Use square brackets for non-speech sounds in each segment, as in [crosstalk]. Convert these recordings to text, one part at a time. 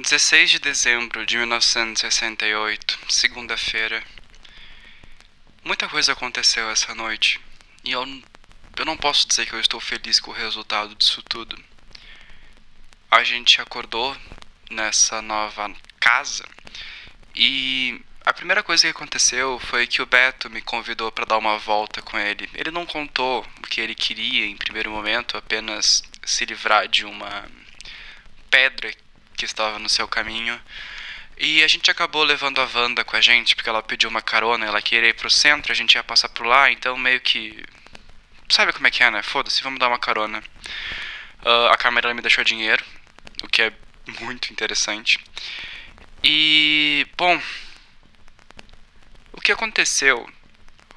16 de dezembro de 1968, segunda-feira. Muita coisa aconteceu essa noite e eu, eu não posso dizer que eu estou feliz com o resultado disso tudo. A gente acordou nessa nova casa e a primeira coisa que aconteceu foi que o Beto me convidou para dar uma volta com ele. Ele não contou o que ele queria em primeiro momento, apenas se livrar de uma pedra que estava no seu caminho. E a gente acabou levando a Wanda com a gente, porque ela pediu uma carona, ela queria ir pro centro, a gente ia passar por lá, então meio que. Sabe como é que é, né? Foda-se, vamos dar uma carona. Uh, a Carmela me deixou dinheiro, o que é muito interessante. E, bom, o que aconteceu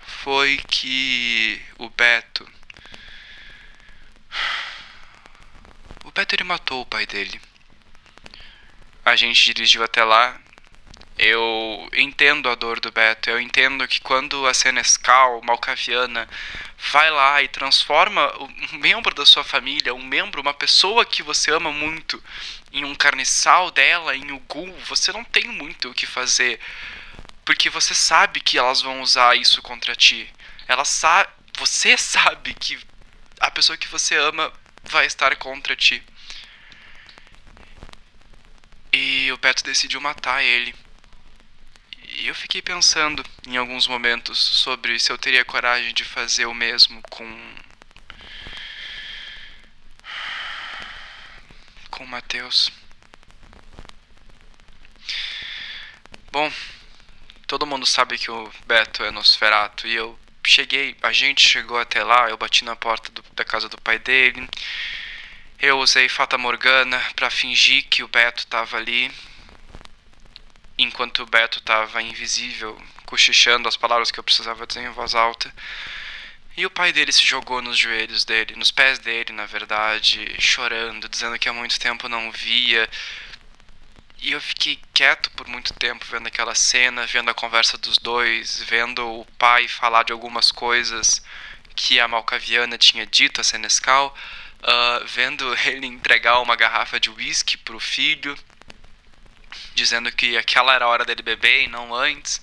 foi que o Beto. O Beto ele matou o pai dele a gente dirigiu até lá. Eu entendo a dor do Beto, eu entendo que quando a Senescal, Malcaviana, vai lá e transforma um membro da sua família, um membro, uma pessoa que você ama muito, em um carniçal dela, em Ugu, você não tem muito o que fazer. Porque você sabe que elas vão usar isso contra ti. Ela sabe, você [laughs] sabe que a pessoa que você ama vai estar contra ti. E o Beto decidiu matar ele. E eu fiquei pensando em alguns momentos sobre se eu teria coragem de fazer o mesmo com. com o Matheus. Bom, todo mundo sabe que o Beto é Nosferato e eu cheguei, a gente chegou até lá, eu bati na porta do, da casa do pai dele eu usei Fata Morgana para fingir que o Beto estava ali, enquanto o Beto estava invisível, cochichando as palavras que eu precisava dizer em voz alta. E o pai dele se jogou nos joelhos dele, nos pés dele, na verdade, chorando, dizendo que há muito tempo não via. E eu fiquei quieto por muito tempo vendo aquela cena, vendo a conversa dos dois, vendo o pai falar de algumas coisas que a Malcaviana tinha dito a Senescal uh, vendo [laughs] ele entregar uma garrafa de uísque pro filho, dizendo que aquela era a hora dele beber e não antes.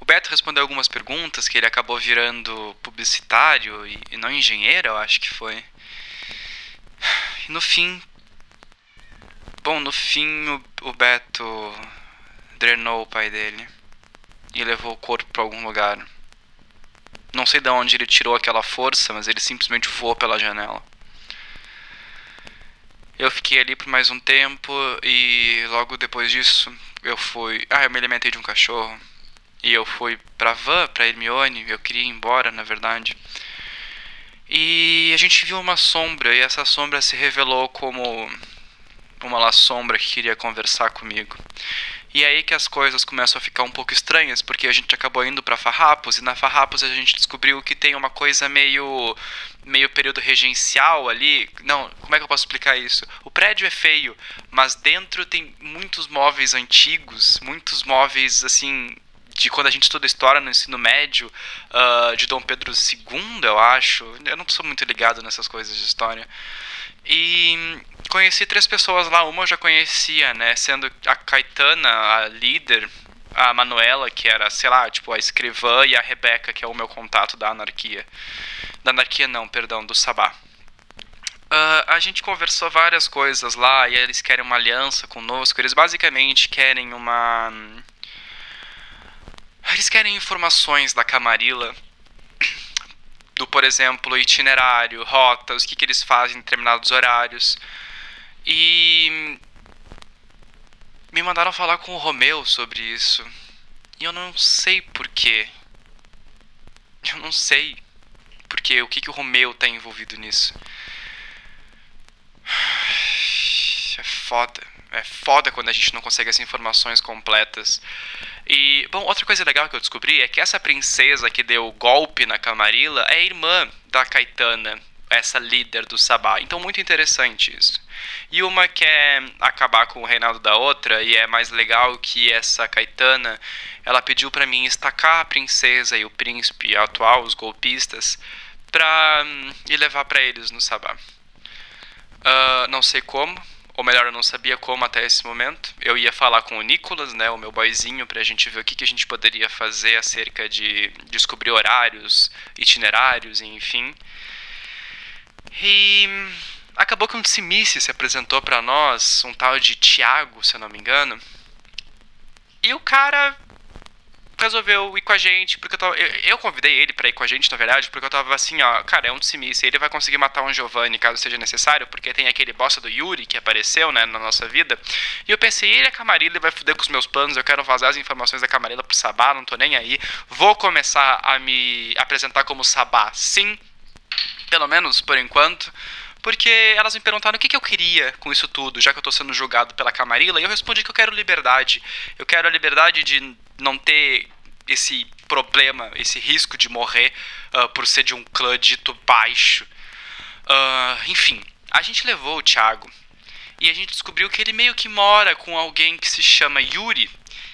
O Beto respondeu algumas perguntas, que ele acabou virando publicitário e, e não engenheiro, eu acho que foi. E no fim. Bom, no fim o, o Beto drenou o pai dele e levou o corpo para algum lugar. Não sei de onde ele tirou aquela força, mas ele simplesmente voou pela janela. Eu fiquei ali por mais um tempo e logo depois disso eu fui. Ah, eu me alimentei de um cachorro. E eu fui pra van, pra Hermione. Eu queria ir embora, na verdade. E a gente viu uma sombra, e essa sombra se revelou como uma lá sombra que queria conversar comigo. E é aí que as coisas começam a ficar um pouco estranhas, porque a gente acabou indo para Farrapos e na Farrapos a gente descobriu que tem uma coisa meio meio período regencial ali. Não, como é que eu posso explicar isso? O prédio é feio, mas dentro tem muitos móveis antigos, muitos móveis assim de quando a gente estuda história no ensino médio, uh, de Dom Pedro II, eu acho. Eu não sou muito ligado nessas coisas de história. E conheci três pessoas lá. Uma eu já conhecia, né? Sendo a Caetana, a líder, a Manuela, que era, sei lá, tipo, a escrivã, e a Rebeca, que é o meu contato da anarquia. Da anarquia não, perdão, do Sabá. Uh, a gente conversou várias coisas lá e eles querem uma aliança conosco. Eles basicamente querem uma. Eles querem informações da Camarilla do, por exemplo, itinerário, rotas, o que, que eles fazem em determinados horários. E me mandaram falar com o Romeu sobre isso. E eu não sei porquê. Eu não sei porque o que, que o Romeu está envolvido nisso. [sighs] É foda. É foda quando a gente não consegue essas informações completas. E, bom, outra coisa legal que eu descobri é que essa princesa que deu o golpe na Camarilla é irmã da Caetana, essa líder do Sabá. Então, muito interessante isso. E uma quer acabar com o reinado da outra, e é mais legal que essa Caetana, ela pediu para mim estacar a princesa e o príncipe atual, os golpistas, pra hum, ir levar para eles no Sabá. Uh, não sei como, Ou melhor, eu não sabia como até esse momento. Eu ia falar com o Nicolas, né, o meu boyzinho, pra gente ver o que, que a gente poderia fazer acerca de descobrir horários, itinerários, enfim. E acabou que um Tsimice se apresentou para nós, um tal de Thiago, se eu não me engano. E o cara resolveu ir com a gente, porque eu, tava, eu, eu, convidei ele para ir com a gente, na verdade, porque eu tava assim, ó, cara, é um Tsimice, ele vai conseguir matar um Giovanni caso seja necessário, porque tem aquele bosta do Yuri que apareceu, né, na nossa vida. E eu pensei, ele é Camarilla, ele vai fuder com os meus planos, eu quero vazar as informações da Camarilla pro Sabá, não tô nem aí. Vou começar a me apresentar como Sabá, sim, pelo menos por enquanto porque elas me perguntaram o que, que eu queria com isso tudo, já que eu tô sendo julgado pela Camarilla, e eu respondi que eu quero liberdade. Eu quero a liberdade de não ter esse problema, esse risco de morrer uh, por ser de um clã dito baixo. Uh, enfim, a gente levou o Thiago e a gente descobriu que ele meio que mora com alguém que se chama Yuri.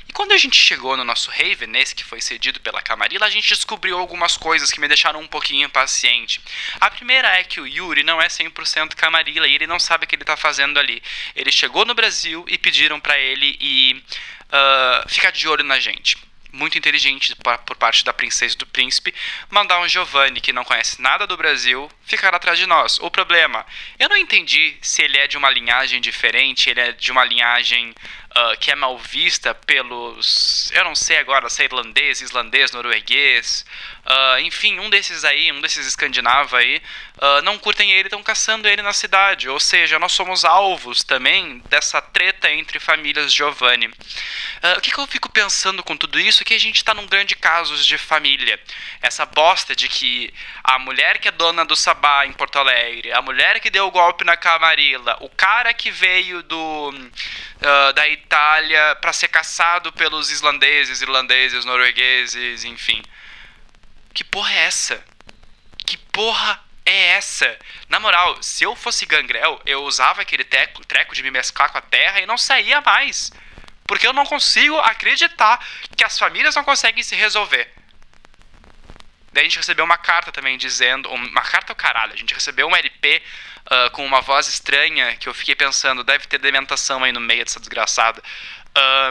E quando a gente chegou no nosso Raven, nesse que foi cedido pela Camarilla, a gente descobriu algumas coisas que me deixaram um pouquinho impaciente. A primeira é que o Yuri não é 100% Camarilla e ele não sabe o que ele está fazendo ali. Ele chegou no Brasil e pediram para ele ir uh, ficar de olho na gente muito inteligente por parte da princesa e do príncipe, mandar um Giovanni que não conhece nada do Brasil ficar atrás de nós. O problema, eu não entendi se ele é de uma linhagem diferente, ele é de uma linhagem uh, que é mal vista pelos, eu não sei agora, se é irlandês, islandês, norueguês, uh, enfim, um desses aí, um desses escandinavos aí, uh, não curtem ele, estão caçando ele na cidade. Ou seja, nós somos alvos também dessa treta entre famílias Giovanni. o que, que eu fico pensando com tudo isso? Que a gente está num grande caso de família. Essa bosta de que a mulher que é dona do Sabá em Porto Alegre, a mulher que deu o golpe na Camarilla, o cara que veio do uh, da Itália para ser caçado pelos islandeses, irlandeses, noruegueses, enfim. Que porra é essa? Que porra é essa? Na moral, se eu fosse gangrel, eu usava aquele teco, treco de me mesclar com a terra e não saía mais. Porque eu não consigo acreditar que as famílias não conseguem se resolver. Daí a gente recebeu uma carta também dizendo. Uma carta ao caralho, a gente recebeu um LP uh, com uma voz estranha que eu fiquei pensando, deve ter dementação aí no meio dessa desgraçada.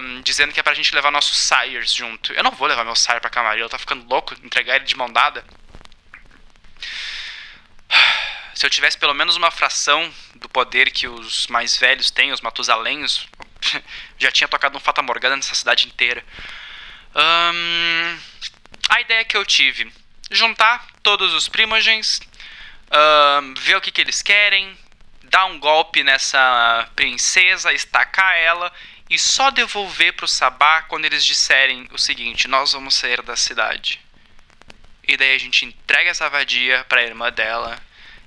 Um, dizendo que é pra gente levar nossos sires junto. Eu não vou levar meu sire pra Camarilla, tá ficando louco entregar ele de mão dada. [sighs] Se eu tivesse pelo menos uma fração do poder que os mais velhos têm, os Matusalenhos, [laughs] já tinha tocado um Fata Morgana nessa cidade inteira. Um, a ideia que eu tive: juntar todos os primogens, uh, ver o que, que eles querem, dar um golpe nessa princesa, estacar ela e só devolver para o Sabá quando eles disserem o seguinte: nós vamos sair da cidade. E daí a gente entrega essa vadia para a irmã dela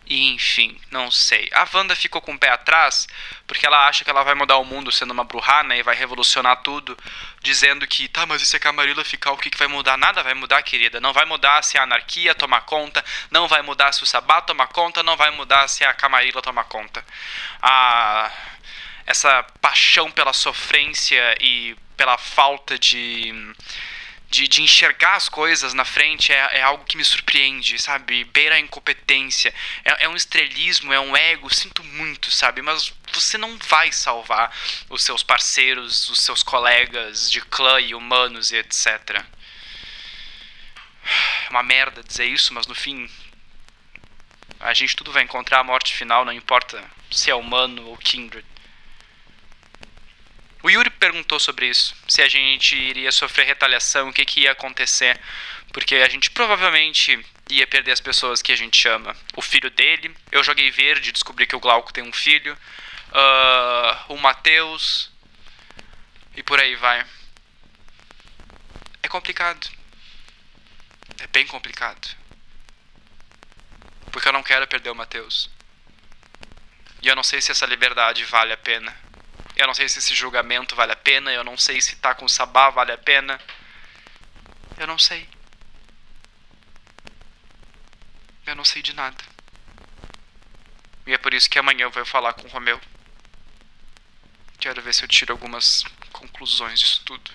e enfim, não sei. A Wanda ficou com o pé atrás porque ela acha que ela vai mudar o mundo sendo uma Bruhana e vai revolucionar tudo, dizendo que, tá, mas e se a Camarilla ficar, o que, que vai mudar? Nada vai mudar, querida. Não vai mudar se a anarquia tomar conta, não vai mudar se o Sabá tomar conta, não vai mudar se a Camarilla tomar conta. A... Essa paixão pela sofrência e pela falta de de, de enxergar as coisas na frente é, é algo que me surpreende, sabe? Beira a incompetência. É, é um estrelismo, é um ego, sinto muito, sabe? Mas você não vai salvar os seus parceiros, os seus colegas de clã e humanos e etc. É uma merda dizer isso, mas no fim. A gente tudo vai encontrar a morte final, não importa se é humano ou kindred. O Yuri perguntou sobre isso, se a gente iria sofrer retaliação, o que, que ia acontecer, porque a gente provavelmente ia perder as pessoas que a gente ama. O filho dele, eu joguei verde, descobri que o Glauco tem um filho, uh, o Matheus, e por aí vai. É complicado. É bem complicado. Porque eu não quero perder o Matheus. E eu não sei se essa liberdade vale a pena. Eu não sei se esse julgamento vale a pena. Eu não sei se tá com o Sabá vale a pena. Eu não sei. Eu não sei de nada. E é por isso que amanhã eu vou falar com o Romeu. Quero ver se eu tiro algumas conclusões disso tudo.